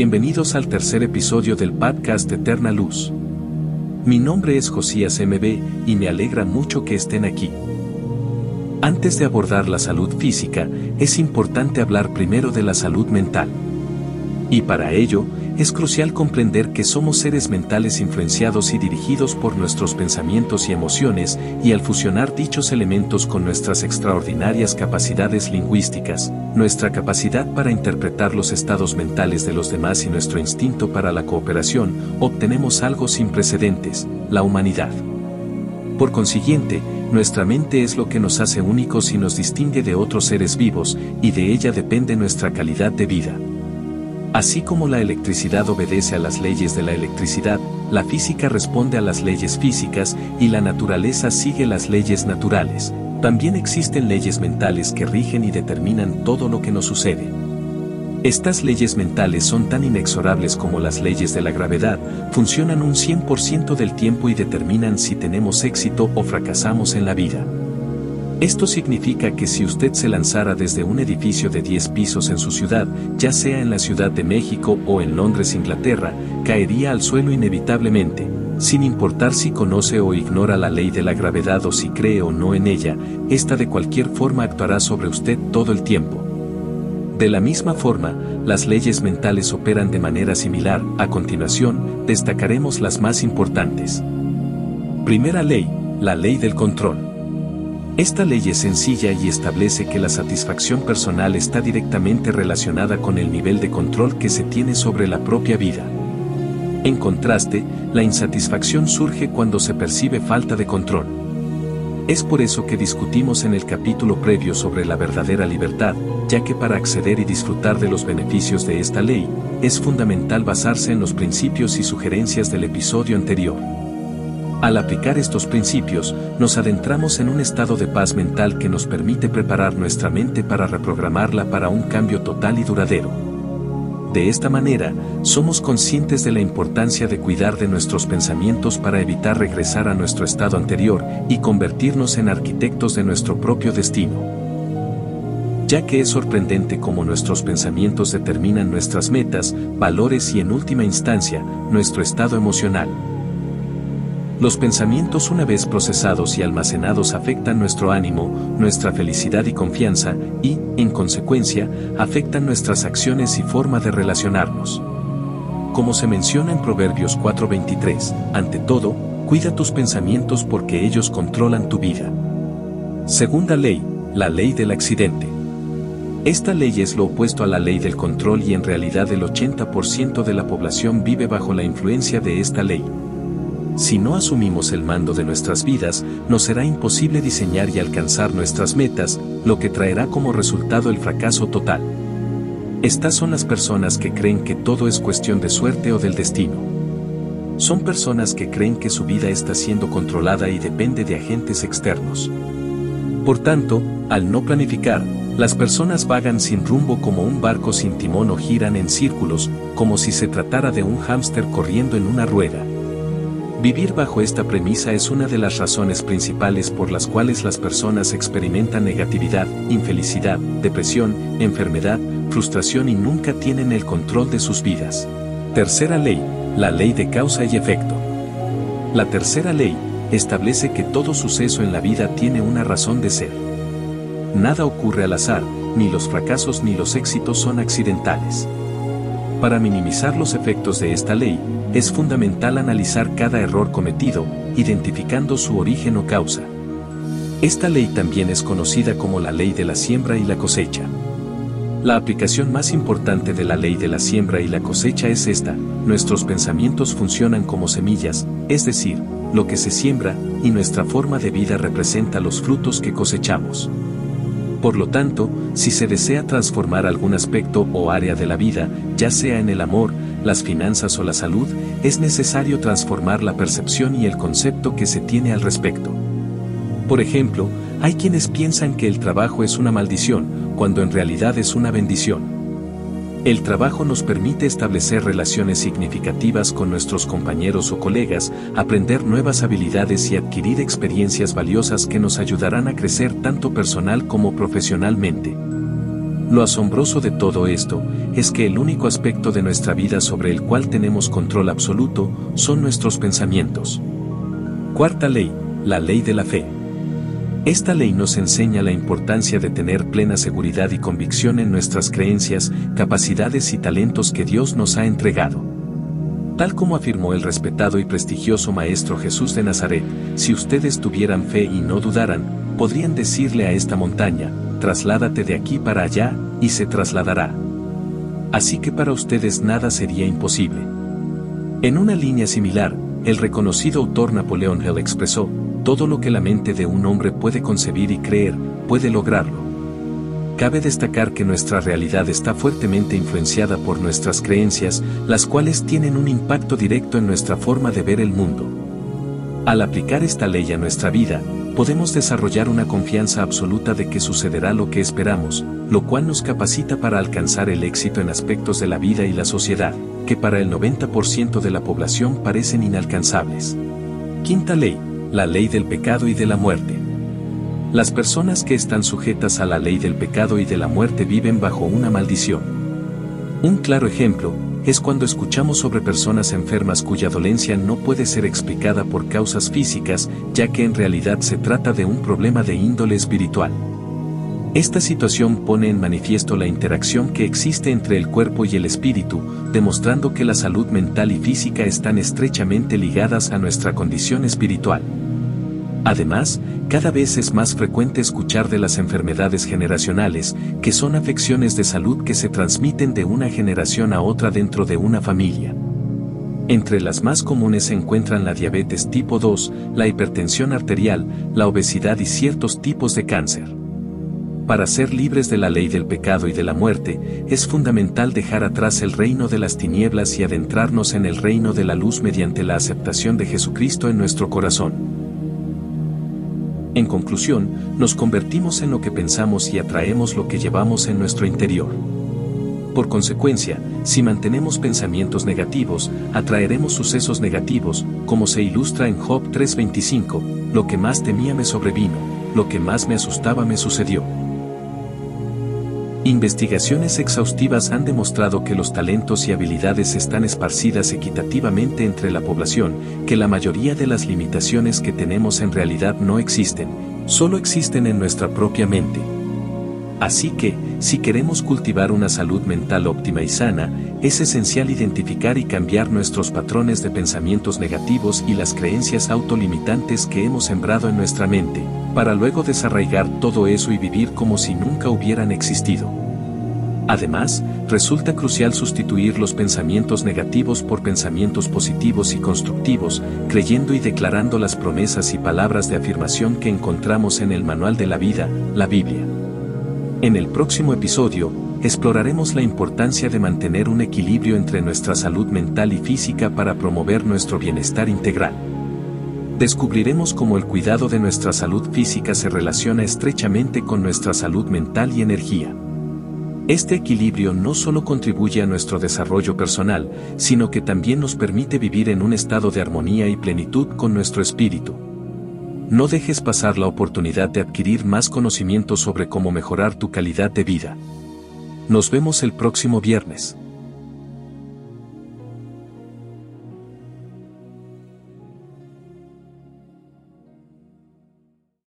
Bienvenidos al tercer episodio del podcast Eterna Luz. Mi nombre es Josías MB y me alegra mucho que estén aquí. Antes de abordar la salud física, es importante hablar primero de la salud mental. Y para ello, es crucial comprender que somos seres mentales influenciados y dirigidos por nuestros pensamientos y emociones, y al fusionar dichos elementos con nuestras extraordinarias capacidades lingüísticas, nuestra capacidad para interpretar los estados mentales de los demás y nuestro instinto para la cooperación, obtenemos algo sin precedentes, la humanidad. Por consiguiente, nuestra mente es lo que nos hace únicos y nos distingue de otros seres vivos, y de ella depende nuestra calidad de vida. Así como la electricidad obedece a las leyes de la electricidad, la física responde a las leyes físicas y la naturaleza sigue las leyes naturales. También existen leyes mentales que rigen y determinan todo lo que nos sucede. Estas leyes mentales son tan inexorables como las leyes de la gravedad, funcionan un 100% del tiempo y determinan si tenemos éxito o fracasamos en la vida. Esto significa que si usted se lanzara desde un edificio de 10 pisos en su ciudad, ya sea en la Ciudad de México o en Londres, Inglaterra, caería al suelo inevitablemente, sin importar si conoce o ignora la ley de la gravedad o si cree o no en ella, esta de cualquier forma actuará sobre usted todo el tiempo. De la misma forma, las leyes mentales operan de manera similar, a continuación, destacaremos las más importantes. Primera ley, la ley del control. Esta ley es sencilla y establece que la satisfacción personal está directamente relacionada con el nivel de control que se tiene sobre la propia vida. En contraste, la insatisfacción surge cuando se percibe falta de control. Es por eso que discutimos en el capítulo previo sobre la verdadera libertad, ya que para acceder y disfrutar de los beneficios de esta ley, es fundamental basarse en los principios y sugerencias del episodio anterior. Al aplicar estos principios, nos adentramos en un estado de paz mental que nos permite preparar nuestra mente para reprogramarla para un cambio total y duradero. De esta manera, somos conscientes de la importancia de cuidar de nuestros pensamientos para evitar regresar a nuestro estado anterior y convertirnos en arquitectos de nuestro propio destino. Ya que es sorprendente cómo nuestros pensamientos determinan nuestras metas, valores y en última instancia, nuestro estado emocional. Los pensamientos una vez procesados y almacenados afectan nuestro ánimo, nuestra felicidad y confianza, y, en consecuencia, afectan nuestras acciones y forma de relacionarnos. Como se menciona en Proverbios 4:23, ante todo, cuida tus pensamientos porque ellos controlan tu vida. Segunda ley, la ley del accidente. Esta ley es lo opuesto a la ley del control y en realidad el 80% de la población vive bajo la influencia de esta ley. Si no asumimos el mando de nuestras vidas, nos será imposible diseñar y alcanzar nuestras metas, lo que traerá como resultado el fracaso total. Estas son las personas que creen que todo es cuestión de suerte o del destino. Son personas que creen que su vida está siendo controlada y depende de agentes externos. Por tanto, al no planificar, las personas vagan sin rumbo como un barco sin timón o giran en círculos, como si se tratara de un hámster corriendo en una rueda. Vivir bajo esta premisa es una de las razones principales por las cuales las personas experimentan negatividad, infelicidad, depresión, enfermedad, frustración y nunca tienen el control de sus vidas. Tercera ley, la ley de causa y efecto. La tercera ley establece que todo suceso en la vida tiene una razón de ser. Nada ocurre al azar, ni los fracasos ni los éxitos son accidentales. Para minimizar los efectos de esta ley, es fundamental analizar cada error cometido, identificando su origen o causa. Esta ley también es conocida como la ley de la siembra y la cosecha. La aplicación más importante de la ley de la siembra y la cosecha es esta, nuestros pensamientos funcionan como semillas, es decir, lo que se siembra, y nuestra forma de vida representa los frutos que cosechamos. Por lo tanto, si se desea transformar algún aspecto o área de la vida, ya sea en el amor, las finanzas o la salud, es necesario transformar la percepción y el concepto que se tiene al respecto. Por ejemplo, hay quienes piensan que el trabajo es una maldición, cuando en realidad es una bendición. El trabajo nos permite establecer relaciones significativas con nuestros compañeros o colegas, aprender nuevas habilidades y adquirir experiencias valiosas que nos ayudarán a crecer tanto personal como profesionalmente. Lo asombroso de todo esto es que el único aspecto de nuestra vida sobre el cual tenemos control absoluto son nuestros pensamientos. Cuarta ley, la ley de la fe. Esta ley nos enseña la importancia de tener plena seguridad y convicción en nuestras creencias, capacidades y talentos que Dios nos ha entregado. Tal como afirmó el respetado y prestigioso Maestro Jesús de Nazaret, si ustedes tuvieran fe y no dudaran, podrían decirle a esta montaña, trasládate de aquí para allá, y se trasladará. Así que para ustedes nada sería imposible. En una línea similar, el reconocido autor Napoleón Hill expresó, todo lo que la mente de un hombre puede concebir y creer, puede lograrlo. Cabe destacar que nuestra realidad está fuertemente influenciada por nuestras creencias, las cuales tienen un impacto directo en nuestra forma de ver el mundo. Al aplicar esta ley a nuestra vida, podemos desarrollar una confianza absoluta de que sucederá lo que esperamos, lo cual nos capacita para alcanzar el éxito en aspectos de la vida y la sociedad, que para el 90% de la población parecen inalcanzables. Quinta ley, la ley del pecado y de la muerte. Las personas que están sujetas a la ley del pecado y de la muerte viven bajo una maldición. Un claro ejemplo, es cuando escuchamos sobre personas enfermas cuya dolencia no puede ser explicada por causas físicas, ya que en realidad se trata de un problema de índole espiritual. Esta situación pone en manifiesto la interacción que existe entre el cuerpo y el espíritu, demostrando que la salud mental y física están estrechamente ligadas a nuestra condición espiritual. Además, cada vez es más frecuente escuchar de las enfermedades generacionales, que son afecciones de salud que se transmiten de una generación a otra dentro de una familia. Entre las más comunes se encuentran la diabetes tipo 2, la hipertensión arterial, la obesidad y ciertos tipos de cáncer. Para ser libres de la ley del pecado y de la muerte, es fundamental dejar atrás el reino de las tinieblas y adentrarnos en el reino de la luz mediante la aceptación de Jesucristo en nuestro corazón. En conclusión, nos convertimos en lo que pensamos y atraemos lo que llevamos en nuestro interior. Por consecuencia, si mantenemos pensamientos negativos, atraeremos sucesos negativos, como se ilustra en Job 3:25, lo que más temía me sobrevino, lo que más me asustaba me sucedió. Investigaciones exhaustivas han demostrado que los talentos y habilidades están esparcidas equitativamente entre la población, que la mayoría de las limitaciones que tenemos en realidad no existen, solo existen en nuestra propia mente. Así que, si queremos cultivar una salud mental óptima y sana, es esencial identificar y cambiar nuestros patrones de pensamientos negativos y las creencias autolimitantes que hemos sembrado en nuestra mente, para luego desarraigar todo eso y vivir como si nunca hubieran existido. Además, resulta crucial sustituir los pensamientos negativos por pensamientos positivos y constructivos, creyendo y declarando las promesas y palabras de afirmación que encontramos en el Manual de la Vida, la Biblia. En el próximo episodio, exploraremos la importancia de mantener un equilibrio entre nuestra salud mental y física para promover nuestro bienestar integral descubriremos cómo el cuidado de nuestra salud física se relaciona estrechamente con nuestra salud mental y energía. Este equilibrio no solo contribuye a nuestro desarrollo personal, sino que también nos permite vivir en un estado de armonía y plenitud con nuestro espíritu. No dejes pasar la oportunidad de adquirir más conocimiento sobre cómo mejorar tu calidad de vida. Nos vemos el próximo viernes.